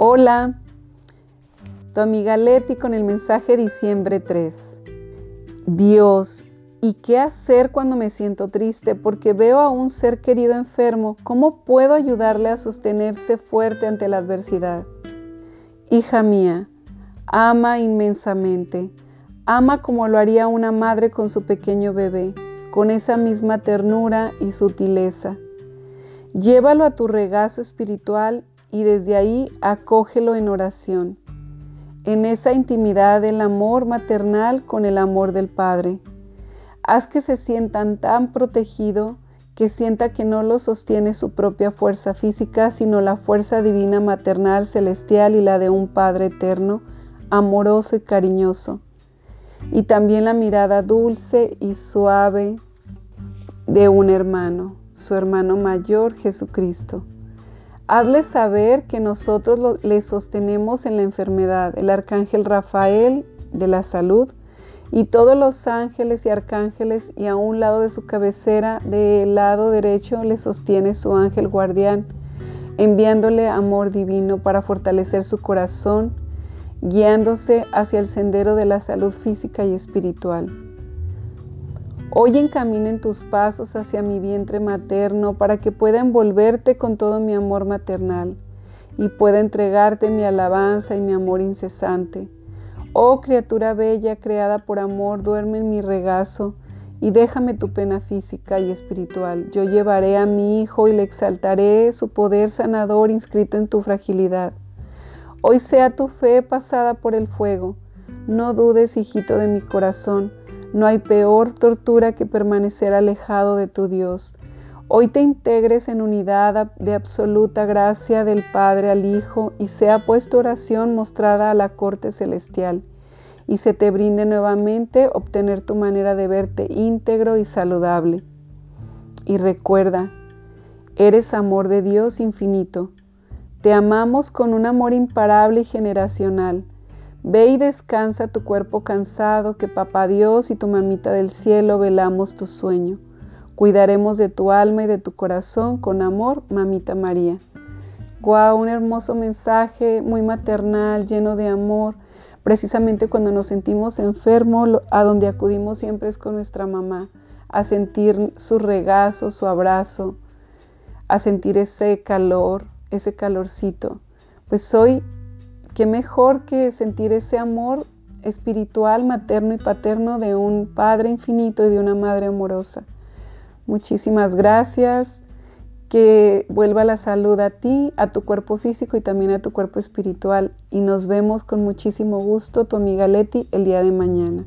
Hola, tu amiga Leti con el mensaje diciembre 3. Dios, ¿y qué hacer cuando me siento triste? Porque veo a un ser querido enfermo. ¿Cómo puedo ayudarle a sostenerse fuerte ante la adversidad? Hija mía, ama inmensamente. Ama como lo haría una madre con su pequeño bebé, con esa misma ternura y sutileza. Llévalo a tu regazo espiritual y desde ahí acógelo en oración, en esa intimidad del amor maternal con el amor del Padre. Haz que se sientan tan protegido que sienta que no lo sostiene su propia fuerza física, sino la fuerza divina maternal celestial y la de un Padre eterno, amoroso y cariñoso. Y también la mirada dulce y suave de un hermano, su hermano mayor Jesucristo. Hazle saber que nosotros le sostenemos en la enfermedad, el arcángel Rafael de la salud y todos los ángeles y arcángeles y a un lado de su cabecera, del lado derecho, le sostiene su ángel guardián, enviándole amor divino para fortalecer su corazón, guiándose hacia el sendero de la salud física y espiritual. Hoy encaminen tus pasos hacia mi vientre materno para que pueda envolverte con todo mi amor maternal y pueda entregarte mi alabanza y mi amor incesante. Oh criatura bella creada por amor, duerme en mi regazo y déjame tu pena física y espiritual. Yo llevaré a mi Hijo y le exaltaré su poder sanador inscrito en tu fragilidad. Hoy sea tu fe pasada por el fuego. No dudes, hijito de mi corazón no hay peor tortura que permanecer alejado de tu Dios. Hoy te integres en unidad de absoluta gracia del Padre al Hijo y sea pues tu oración mostrada a la corte celestial y se te brinde nuevamente obtener tu manera de verte íntegro y saludable. Y recuerda, eres amor de Dios infinito. Te amamos con un amor imparable y generacional Ve y descansa tu cuerpo cansado, que papá Dios y tu mamita del cielo velamos tu sueño. Cuidaremos de tu alma y de tu corazón con amor, mamita María. Guau, un hermoso mensaje, muy maternal, lleno de amor. Precisamente cuando nos sentimos enfermos, a donde acudimos siempre es con nuestra mamá, a sentir su regazo, su abrazo, a sentir ese calor, ese calorcito. Pues hoy qué mejor que sentir ese amor espiritual, materno y paterno de un Padre infinito y de una Madre amorosa. Muchísimas gracias. Que vuelva la salud a ti, a tu cuerpo físico y también a tu cuerpo espiritual. Y nos vemos con muchísimo gusto, tu amiga Leti, el día de mañana.